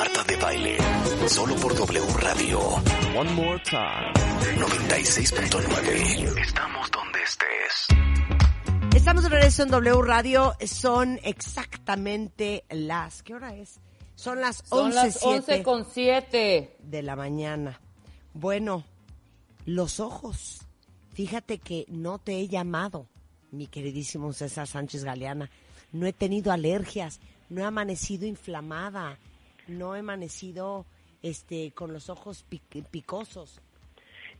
Marta de Baile. Solo por W Radio. One more time. 96.9. Estamos donde estés. Estamos de regreso en W Radio. Son exactamente las. ¿Qué hora es? Son las Son las 11 con 7. de la mañana. Bueno, los ojos. Fíjate que no te he llamado, mi queridísimo César Sánchez Galeana. No he tenido alergias, no he amanecido inflamada, no he amanecido este con los ojos pic- picosos.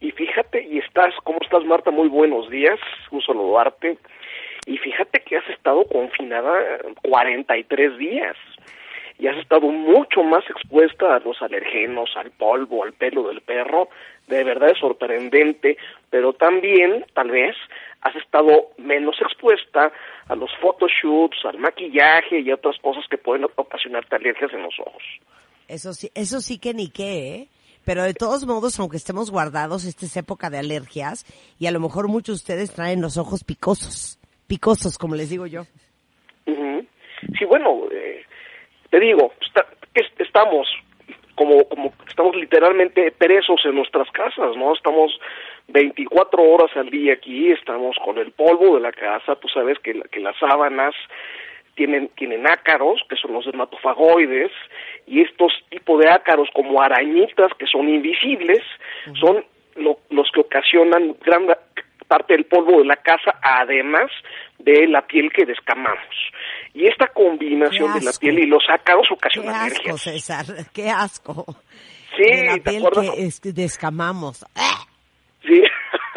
Y fíjate, y estás, ¿cómo estás Marta? Muy buenos días, un saludarte. Y fíjate que has estado confinada 43 días y has estado mucho más expuesta a los alergenos, al polvo, al pelo del perro. De verdad es sorprendente, pero también, tal vez, has estado menos expuesta a los photoshoots, al maquillaje y a otras cosas que pueden ocasionarte alergias en los ojos. Eso sí, eso sí que ni qué, ¿eh? Pero de todos modos, aunque estemos guardados, esta es época de alergias y a lo mejor muchos de ustedes traen los ojos picosos, picosos, como les digo yo. Sí, bueno, eh, te digo, está- es- estamos como, como estamos literalmente presos en nuestras casas, ¿no? Estamos 24 horas al día aquí, estamos con el polvo de la casa, tú sabes que, la- que las sábanas tienen, tienen ácaros, que son los dermatofagoides, y estos tipos de ácaros como arañitas que son invisibles, son lo- los que ocasionan gran parte del polvo de la casa, además de la piel que descamamos. Y esta combinación Qué de la piel y los ácaros Qué ocasiona asco, alergias. César, qué asco. Sí, de la ¿te piel que es- descamamos. Sí.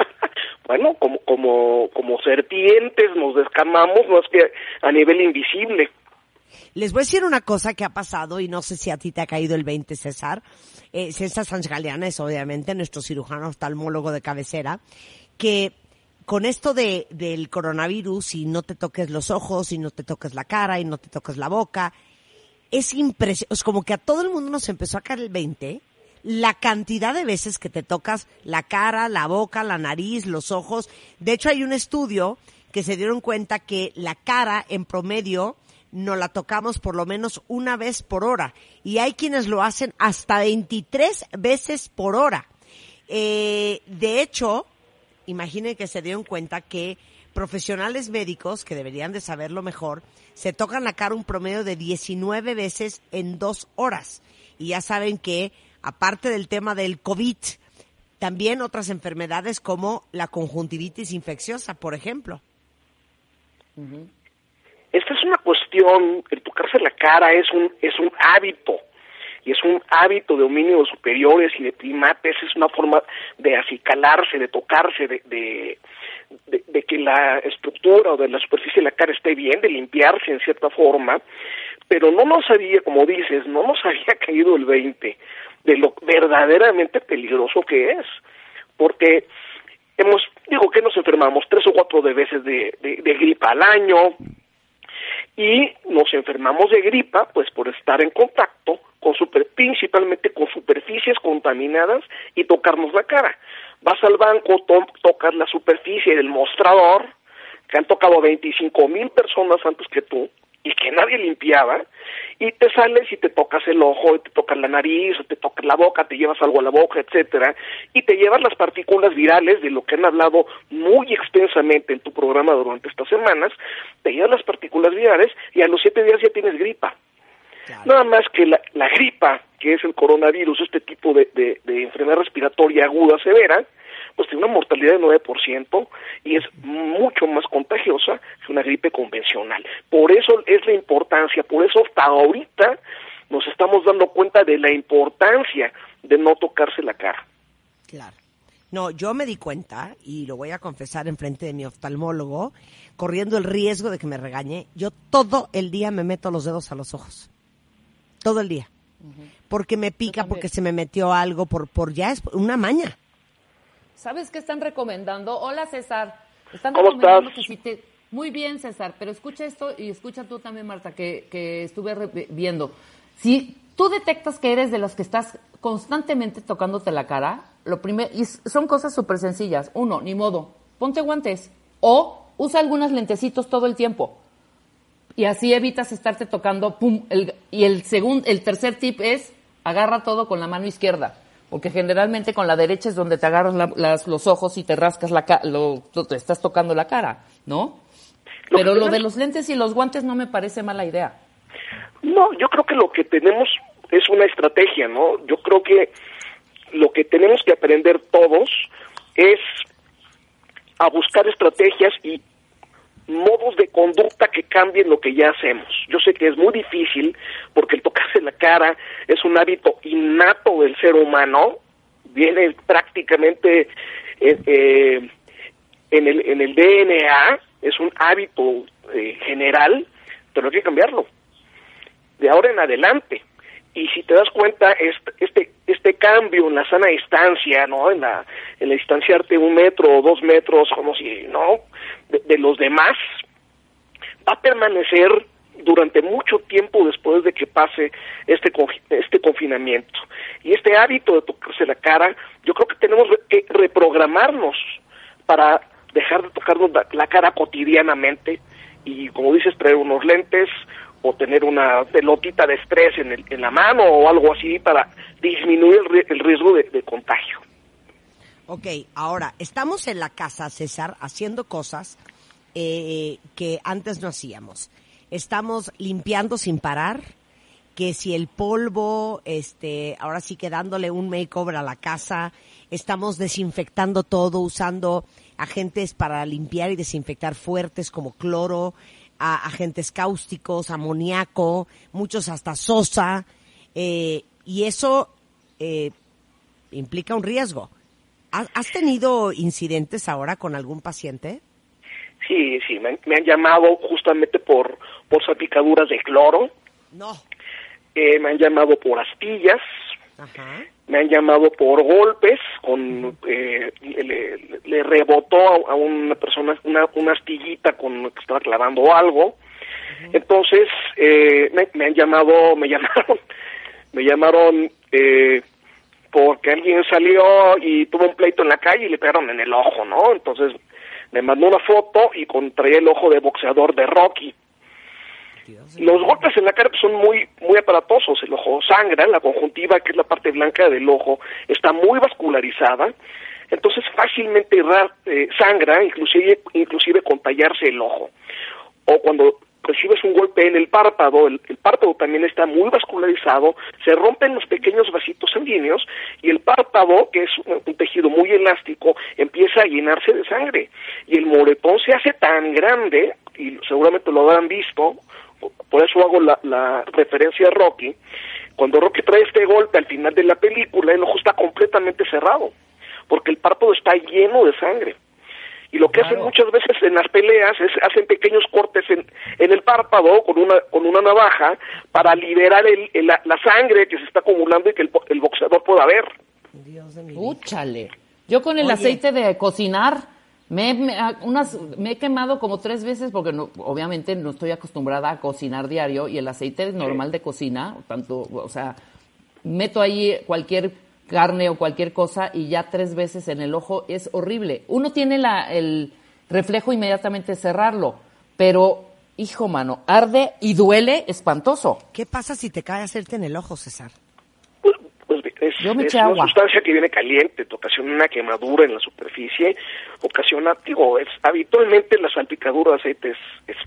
bueno, como, como, como serpientes nos descamamos, no es que a nivel invisible. Les voy a decir una cosa que ha pasado y no sé si a ti te ha caído el 20, César. Eh, César Sánchez Galeana es obviamente nuestro cirujano oftalmólogo de cabecera, que con esto de, del coronavirus y no te toques los ojos y no te toques la cara y no te toques la boca, es impresionante, es como que a todo el mundo nos empezó a caer el 20, la cantidad de veces que te tocas la cara, la boca, la nariz, los ojos. De hecho, hay un estudio que se dieron cuenta que la cara en promedio nos la tocamos por lo menos una vez por hora. Y hay quienes lo hacen hasta 23 veces por hora. Eh, de hecho, imaginen que se dieron cuenta que profesionales médicos, que deberían de saberlo mejor, se tocan la cara un promedio de 19 veces en dos horas. Y ya saben que, aparte del tema del COVID, también otras enfermedades como la conjuntivitis infecciosa, por ejemplo. Esta es una cuestión, el tocarse la cara es un, es un hábito, y es un hábito de homínidos superiores y de primates, es una forma de acicalarse, de tocarse, de, de, que la estructura o de la superficie de la cara esté bien, de limpiarse en cierta forma, pero no nos había, como dices, no nos había caído el 20 de lo verdaderamente peligroso que es, porque hemos, digo que nos enfermamos tres o cuatro de veces de, de, de gripa al año, y nos enfermamos de gripa pues por estar en contacto con super, principalmente con superficies contaminadas y tocarnos la cara. Vas al banco, to- tocas la superficie del mostrador, que han tocado 25 mil personas antes que tú y que nadie limpiaba, y te sales y te tocas el ojo, y te tocas la nariz, o te tocas la boca, te llevas algo a la boca, etcétera, y te llevas las partículas virales de lo que han hablado muy extensamente en tu programa durante estas semanas, te llevas las partículas virales y a los siete días ya tienes gripa. Nada más que la, la gripa, que es el coronavirus, este tipo de, de, de enfermedad respiratoria aguda severa, pues tiene una mortalidad de 9% y es mucho más contagiosa que una gripe convencional. Por eso es la importancia, por eso hasta ahorita nos estamos dando cuenta de la importancia de no tocarse la cara. Claro. No, yo me di cuenta, y lo voy a confesar en frente de mi oftalmólogo, corriendo el riesgo de que me regañe, yo todo el día me meto los dedos a los ojos. Todo el día. Porque me pica, porque se me metió algo, por, por ya es una maña. ¿Sabes qué están recomendando? Hola, César. Están ¿Cómo recomendando estás? que si te... Muy bien, César, pero escucha esto y escucha tú también, Marta, que, que estuve re- viendo. Si tú detectas que eres de los que estás constantemente tocándote la cara, lo primero, y son cosas súper sencillas. Uno, ni modo, ponte guantes o usa algunos lentecitos todo el tiempo. Y así evitas estarte tocando, pum, el- y el segundo, el tercer tip es agarra todo con la mano izquierda, porque generalmente con la derecha es donde te agarras la- las- los ojos y te rascas la lo, te estás tocando la cara, ¿no? Lo Pero lo de los lentes y los guantes no me parece mala idea. No, yo creo que lo que tenemos es una estrategia, ¿no? Yo creo que lo que tenemos que aprender todos es a buscar estrategias y modos de conducta que cambien lo que ya hacemos. Yo sé que es muy difícil porque el tocarse la cara es un hábito innato del ser humano, viene prácticamente eh, eh, en, el, en el DNA, es un hábito eh, general, pero hay que cambiarlo de ahora en adelante. Y si te das cuenta, este, este, cambio en la sana distancia, ¿no? En la, en la distanciarte un metro o dos metros, como si, ¿no? De, los demás, va a permanecer durante mucho tiempo después de que pase este, este confinamiento. Y este hábito de tocarse la cara, yo creo que tenemos que reprogramarnos para dejar de tocarnos la cara cotidianamente y, como dices, traer unos lentes o tener una pelotita de estrés en, el- en la mano o algo así para disminuir el, el riesgo de, de contagio. Ok, ahora, estamos en la casa, César, haciendo cosas eh, que antes no hacíamos. Estamos limpiando sin parar, que si el polvo, este, ahora sí que dándole un makeover a la casa, estamos desinfectando todo, usando agentes para limpiar y desinfectar fuertes como cloro, a- agentes cáusticos, amoníaco, muchos hasta sosa, eh, y eso eh, implica un riesgo. ¿Has tenido incidentes ahora con algún paciente? Sí, sí, me han, me han llamado justamente por, por salpicaduras de cloro, No. eh, me han llamado por astillas, Ajá. Me han llamado por golpes, con eh, le, le- rebotó a, a una persona una, una astillita con que estaba clavando algo. Entonces eh, me, me han llamado, me llamaron, me llamaron eh, porque alguien salió y tuvo un pleito en la calle y le pegaron en el ojo, ¿no? Entonces me mandó una foto y contraía el ojo de boxeador de Rocky. Los golpes en la cara son muy muy aparatosos, el ojo sangra, la conjuntiva, que es la parte blanca del ojo, está muy vascularizada, entonces fácilmente eh, sangra, inclusive, inclusive con el ojo. O cuando recibes un golpe en el párpado, el, párpado también está muy vascularizado, se rompen los pequeños vasitos sanguíneos y el párpado, que es un, un tejido muy elástico, empieza a llenarse de sangre. Y el moretón se hace tan grande, y seguramente lo habrán visto, por eso hago la, la referencia a Rocky, cuando Rocky trae este golpe al final de la película, el ojo está completamente cerrado, porque el párpado está lleno de sangre. Y lo que hacen muchas veces en las peleas es hacen pequeños cortes en, en el párpado con una con una navaja para liberar el, el- la, la sangre que se está acumulando y que el, el boxeador pueda ver. Dios de mi vida. Úchale. Yo con el Oye. aceite de cocinar me, he- me- a- unas, me he quemado como tres veces porque no, obviamente no estoy acostumbrada a cocinar diario y el aceite normal de cocina, tanto, o sea, meto ahí cualquier carne o cualquier cosa y ya tres veces en el ojo es horrible. Uno tiene la, el reflejo inmediatamente cerrarlo, pero, hijo mano, arde y duele espantoso. ¿Qué pasa si te cae hacerte en el ojo, César? Es, Yo me es una agua. sustancia que viene caliente, te ocasiona una quemadura en la superficie, ocasiona, digo, es habitualmente la salpicadura de aceite es, es,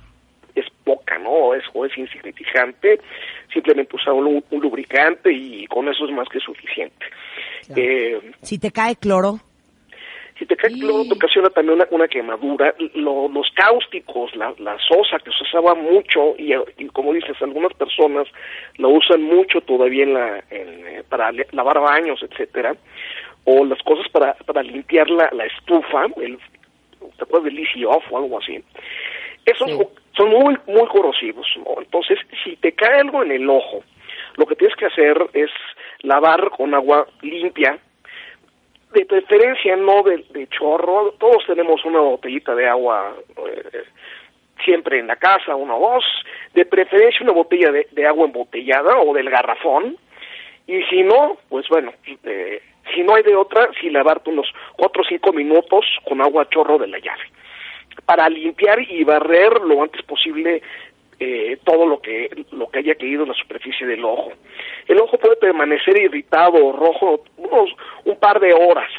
es poca, ¿no? O es, o es insignificante, simplemente usar un, un lubricante y con eso es más que suficiente. Eh, Si te cae cloro, si te cae cloro, te ocasiona también una, una quemadura. Lo- los cáusticos, la, la sosa que se usaba mucho, y, y como dices, algunas personas la usan mucho todavía en la, en, eh, para lavar baños, etcétera, o las cosas para, para limpiar la, la estufa, el, ¿te acuerdas del Easy Off o algo así? Esos Sí. son muy, muy corrosivos, ¿no? Entonces, si te cae algo en el ojo, lo que tienes que hacer es lavar con agua limpia, de preferencia no de, de chorro, todos tenemos una botellita de agua eh, siempre en la casa, una o dos, de preferencia una botella de, agua embotellada o del garrafón, y si no, pues bueno, eh, si no hay de otra, si lavarte unos cuatro o cinco minutos con agua chorro de la llave, para limpiar y barrer lo antes posible eh, todo lo que lo que haya caído en la superficie del ojo. El ojo puede permanecer irritado o rojo unos un par de horas.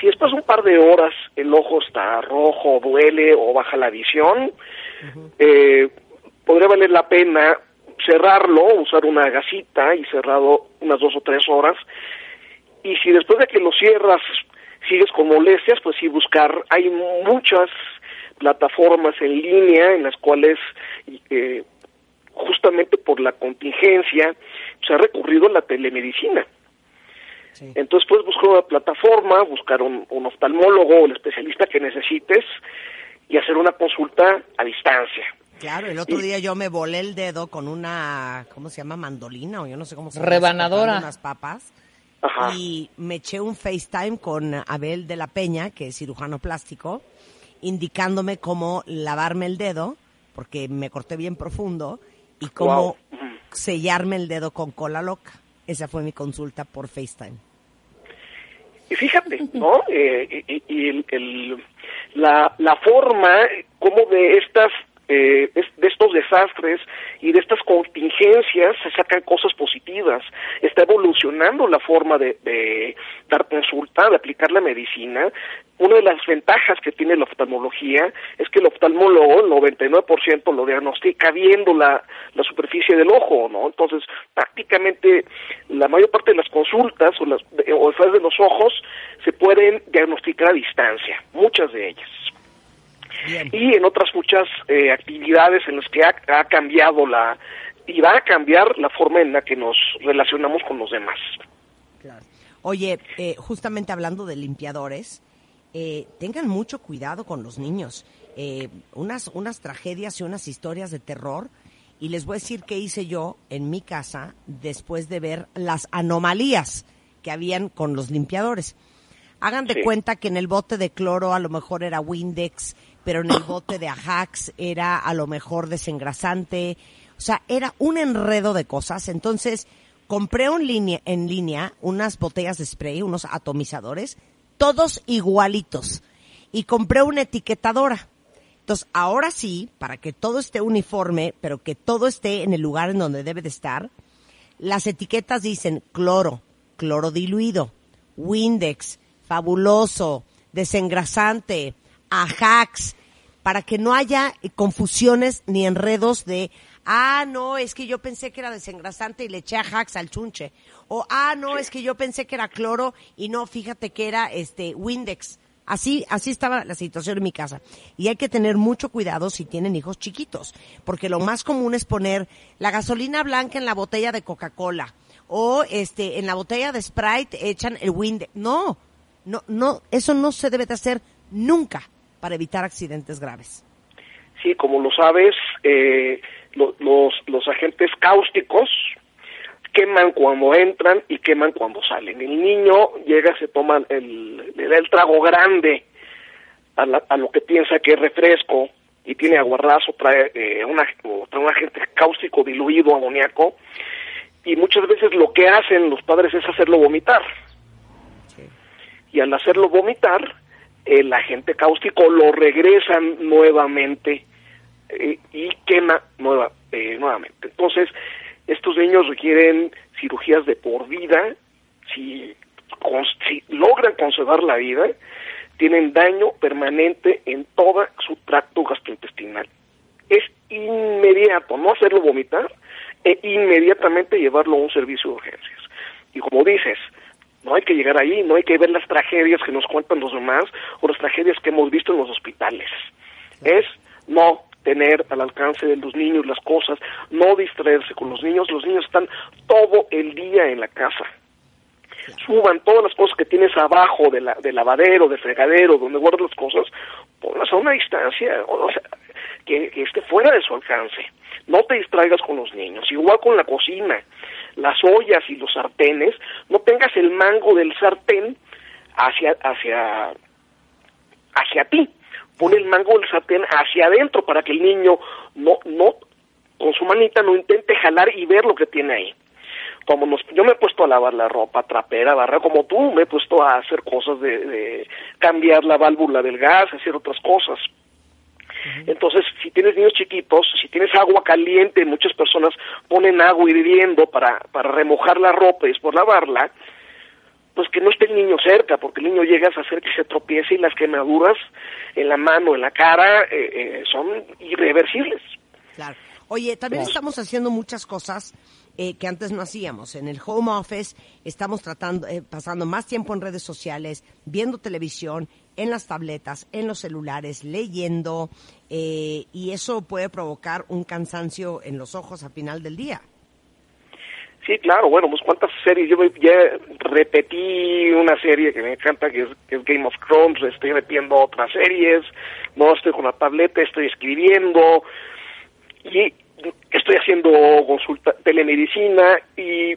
Si después de un par de horas el ojo está rojo, duele o baja la visión, eh, podría valer la pena cerrarlo, usar una gasita y cerrado unas dos o tres horas. Y si después de que lo cierras sigues con molestias, pues sí buscar. Hay muchas plataformas en línea en las cuales eh, justamente por la contingencia se ha recurrido a la telemedicina. Entonces puedes buscar una plataforma, buscar un, oftalmólogo o el especialista que necesites y hacer una consulta a distancia. Claro, el otro día yo me volé el dedo con una, ¿cómo se llama? Mandolina o yo no sé cómo se llama. Rebanadora. Unas papas. Y me eché un FaceTime con Abel de la Peña, que es cirujano plástico, indicándome cómo lavarme el dedo, porque me corté bien profundo, y cómo sellarme el dedo con cola loca. Esa fue mi consulta por FaceTime. Y fíjate, ¿no? Eh, y, el, la, la forma como de estas eh, de estos desastres y de estas contingencias se sacan cosas positivas. Está evolucionando la forma de, dar consulta, de aplicar la medicina. Una de las ventajas que tiene la oftalmología es que el oftalmólogo, el 99% lo diagnostica viendo la, la superficie del ojo, ¿no? Entonces, prácticamente la mayor parte de las consultas o las o de los ojos se pueden diagnosticar a distancia, muchas de ellas y en otras muchas eh, actividades en las que ha, cambiado la y va a cambiar la forma en la que nos relacionamos con los demás. Oye, eh, justamente hablando de limpiadores, eh, tengan mucho cuidado con los niños. unas, unas tragedias y unas historias de terror. Y les voy a decir qué hice yo en mi casa después de ver las anomalías que habían con los limpiadores. Hagan de cuenta que en el bote de cloro a lo mejor era Windex, pero en el bote de Ajax era a lo mejor desengrasante. O sea, era un enredo de cosas. Entonces, compré en línea unas botellas de spray, unos atomizadores, todos igualitos. Y compré una etiquetadora. Entonces, ahora sí, para que todo esté uniforme, pero que todo esté en el lugar en donde debe de estar, las etiquetas dicen cloro, cloro diluido, Windex, fabuloso, desengrasante, Ajax, para que no haya confusiones ni enredos de, ah, no, es que yo pensé que era desengrasante y le eché Ajax al chunche. O, ah, no, es que yo pensé que era cloro y no, fíjate que era este Windex. Así, así estaba la situación en mi casa. Y hay que tener mucho cuidado si tienen hijos chiquitos, porque lo más común es poner la gasolina blanca en la botella de Coca-Cola o este en la botella de Sprite echan el Windex. No, no, no, eso no se debe de hacer nunca para evitar accidentes graves. Sí, como lo sabes, eh, los, los agentes cáusticos queman cuando entran y queman cuando salen. El niño llega, se toma el, le da el trago grande a, a, lo que piensa que es refresco y tiene aguarrazo, trae, eh, una, trae un agente cáustico diluido, amoníaco, y muchas veces lo que hacen los padres es hacerlo vomitar. Y al hacerlo vomitar, el agente cáustico lo regresan nuevamente eh, y quema nueva, eh, nuevamente. Entonces, estos niños requieren cirugías de por vida, si, si logran conservar la vida, tienen daño permanente en todo su tracto gastrointestinal. Es inmediato, no hacerlo vomitar, e inmediatamente llevarlo a un servicio de urgencias. Y como dices, no hay que llegar ahí, no hay que ver las tragedias que nos cuentan los demás o las tragedias que hemos visto en los hospitales. Es no tener al alcance de los niños las cosas, no distraerse con los niños. Los niños están todo el día en la casa. Suban todas las cosas que tienes abajo de la, del lavadero, de fregadero, donde guardas las cosas, ponlas a una distancia, o sea, que esté fuera de su alcance. No te distraigas con los niños. Igual con la cocina las ollas y los sartenes, no tengas el mango del sartén hacia, hacia, hacia ti. Pon el mango del sartén hacia adentro para que el niño no, no, con su manita no intente jalar y ver lo que tiene ahí. Como nos, yo me he puesto a lavar la ropa, trapera, barra, como tú, me he puesto a hacer cosas de, de cambiar la válvula del gas, hacer otras cosas. Entonces, si tienes niños chiquitos, si tienes agua caliente, muchas personas ponen agua hirviendo para, para remojar la ropa y después lavarla, pues que no esté el niño cerca, porque el niño llega a hacer que se tropiece y las quemaduras en la mano, en la cara, eh, eh, son irreversibles. Claro. Oye, también estamos haciendo muchas cosas eh, que antes no hacíamos. En el home office estamos tratando, eh, pasando más tiempo en redes sociales, viendo televisión, en las tabletas, en los celulares, leyendo, eh, y eso puede provocar un cansancio en los ojos a final del día. Sí, claro, bueno, pues cuántas series, yo ya repetí una serie que me encanta, que es, que es Game of Thrones, estoy repitiendo otras series, no estoy con la tableta, estoy escribiendo, y estoy haciendo consulta, telemedicina y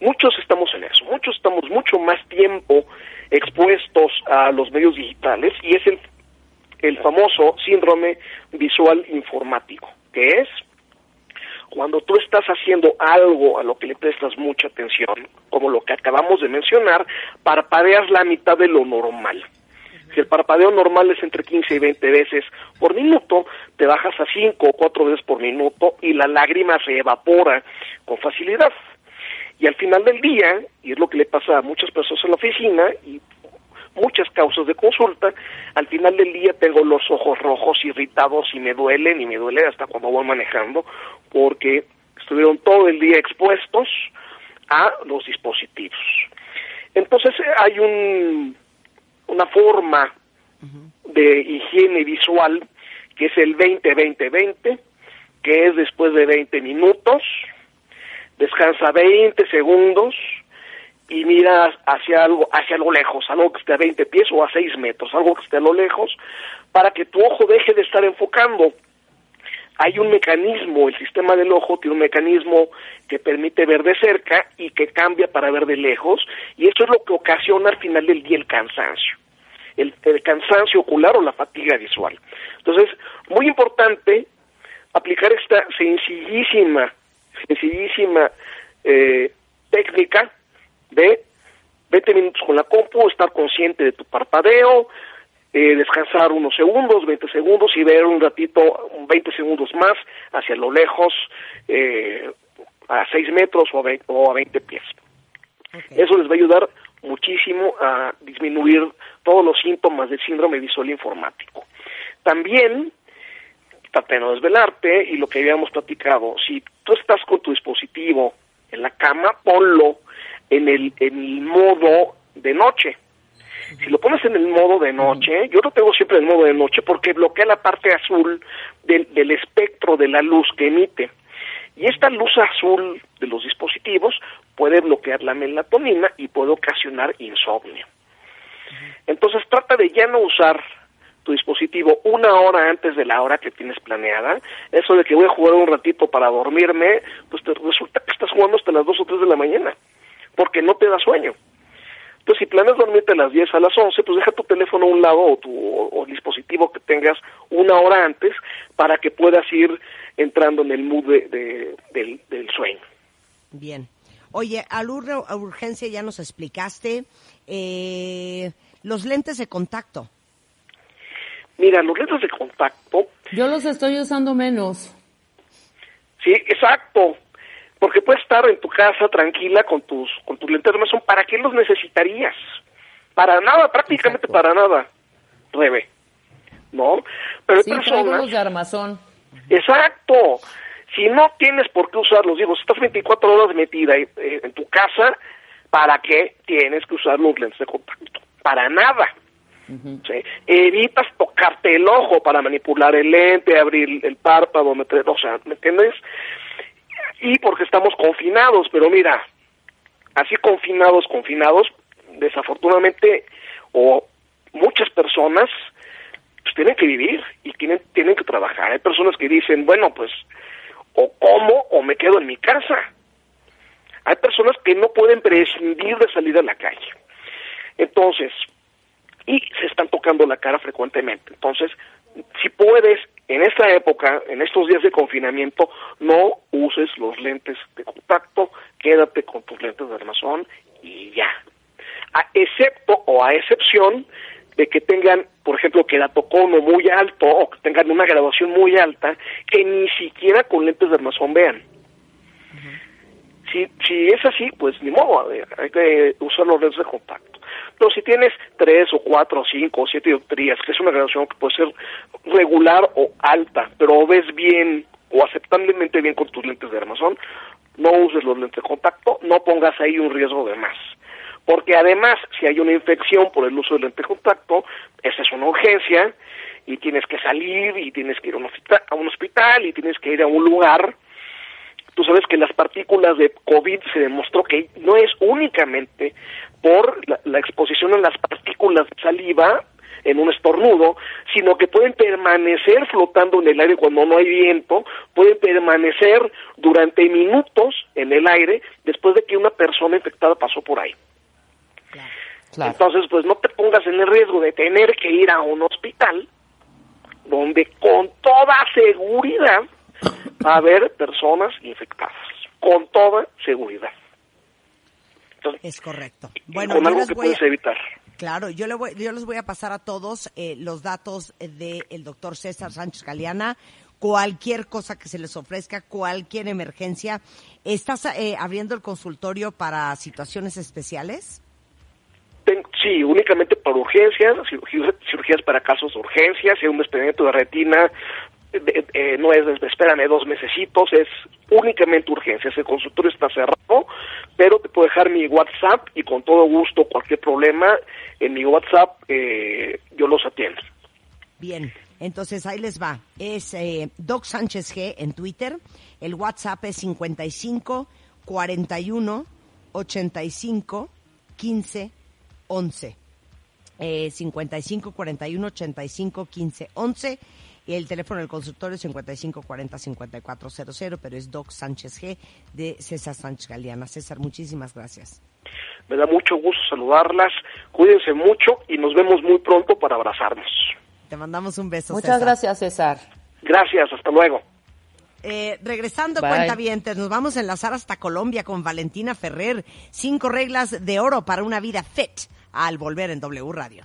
muchos estamos en eso, muchos estamos mucho más tiempo expuestos a los medios digitales y es el, el famoso síndrome visual informático, que es cuando tú estás haciendo algo a lo que le prestas mucha atención, como lo que acabamos de mencionar, parpadeas la mitad de lo normal. Si el parpadeo normal es entre 15 y 20 veces por minuto, te bajas a 5 o 4 veces por minuto y la lágrima se evapora con facilidad. Y al final del día, y es lo que le pasa a muchas personas en la oficina y muchas causas de consulta, al final del día tengo los ojos rojos irritados y me duelen y me duele hasta cuando voy manejando porque estuvieron todo el día expuestos a los dispositivos. Entonces hay un una forma de higiene visual que es el 20-20-20, que es después de 20 minutos, descansa 20 segundos y mira hacia algo, hacia lo lejos, algo que esté a 20 pies o a 6 metros, algo que esté a lo lejos, para que tu ojo deje de estar enfocando. Hay un mecanismo, el sistema del ojo tiene un mecanismo que permite ver de cerca y que cambia para ver de lejos, y eso es lo que ocasiona al final del día el cansancio el, cansancio ocular o la fatiga visual. Entonces, muy importante aplicar esta sencillísima, sencillísima eh, técnica de 20 minutos con la compu, estar consciente de tu parpadeo, eh, descansar unos segundos, 20 segundos y ver un ratito, 20 segundos más hacia lo lejos, eh, a 6 metros o a 20, pies. Eso les va a ayudar muchísimo a disminuir todos los síntomas del síndrome visual informático. También, trata de no desvelarte, y lo que habíamos platicado, si tú estás con tu dispositivo en la cama, ponlo en el, en el modo de noche. Si lo pones en el modo de noche, yo lo tengo siempre en el modo de noche porque bloquea la parte azul del, del espectro de la luz que emite. Y esta luz azul de los dispositivos puede bloquear la melatonina y puede ocasionar insomnio. Entonces trata de ya no usar tu dispositivo una hora antes de la hora que tienes planeada. Eso de que voy a jugar un ratito para dormirme, pues te resulta que estás jugando hasta las 2 o 3 de la mañana, porque no te da sueño. Entonces, si planeas dormirte a las 10 a las 11, pues deja tu teléfono a un lado o tu o, dispositivo que tengas una hora antes para que puedas ir entrando en el mood de, del, sueño. Bien. Oye, a urgencia ya nos explicaste eh, los lentes de contacto. Mira, los lentes de contacto. Yo los estoy usando menos. Sí, exacto. Porque puedes estar en tu casa tranquila con tus con tus lentes de armazón. ¿Para qué los necesitarías? Para nada, prácticamente para nada, Rebe. ¿No? Pero sí, personas... de armazón. Exacto. Si no tienes por qué usarlos, digo, si estás 24 horas metida en, en tu casa, ¿para qué tienes que usar los lentes de contacto? Para nada. Evitas tocarte el ojo para manipular el lente, abrir el párpado, meter, o sea, ¿me entiendes? Y porque estamos confinados, pero mira, así confinados, confinados, desafortunadamente, o muchas personas pues tienen que vivir y tienen, tienen que trabajar. Hay personas que dicen, bueno, pues o como o me quedo en mi casa. Hay personas que no pueden prescindir de salir a la calle. Entonces, y se están tocando la cara frecuentemente. Entonces, si puedes, en esta época, en estos días de confinamiento, no uses los lentes de contacto, quédate con tus lentes de armazón y ya. A, excepto o a excepción de que tengan, por ejemplo, queratocono muy alto o que tengan una graduación muy alta, que ni siquiera con lentes de armazón vean. Si, si es así, pues ni modo, hay que usar los lentes de contacto. Pero si tienes tres o cuatro o cinco o siete dioptrías, que es una graduación que puede ser regular o alta, pero ves bien o aceptablemente bien con tus lentes de armazón, no uses los lentes de contacto, no pongas ahí un riesgo de más. Porque además, si hay una infección por el uso del lente de contacto, esa es una urgencia y tienes que salir y tienes que ir a un hospital, a un hospital y tienes que ir a un lugar Tú sabes que las partículas de COVID se demostró que no es únicamente por la, exposición a las partículas de saliva en un estornudo, sino que pueden permanecer flotando en el aire cuando no hay viento, pueden permanecer durante minutos en el aire después de que una persona infectada pasó por ahí. Entonces, pues no te pongas en el riesgo de tener que ir a un hospital donde con toda seguridad va a haber personas infectadas, con toda seguridad. es correcto. Bueno, con algo que puedes evitar. Claro, yo, le voy, yo les voy a pasar a todos eh, los datos del doctor César Sánchez Galeana. Cualquier cosa que se les ofrezca, cualquier emergencia. ¿Estás eh, abriendo el consultorio para situaciones especiales? sí, únicamente para urgencias, cirugías, para casos de urgencias, si hay un desprendimiento de retina, eh, no es espérame dos mesecitos, es únicamente urgencias. El consultorio está cerrado, pero te puedo dejar mi WhatsApp y con todo gusto, cualquier problema, en mi WhatsApp eh, yo los atiendo. Bien, entonces ahí les va. Es eh, Doc Sánchez G en Twitter. El WhatsApp es 55 41 85 15 11. Eh, 55 41 85 15 11 el teléfono del consultorio es 5540-5400, pero es Doc Sánchez G de César Sánchez Galeana. César, muchísimas gracias. Me da mucho gusto saludarlas. Cuídense mucho y nos vemos muy pronto para abrazarnos. Te mandamos un beso. Muchas gracias, César. Gracias, hasta luego. Eh, regresando, cuenta cuentavientes, nos vamos a enlazar hasta Colombia con Valentina Ferrer. Cinco reglas de oro para una vida fit al volver en W Radio.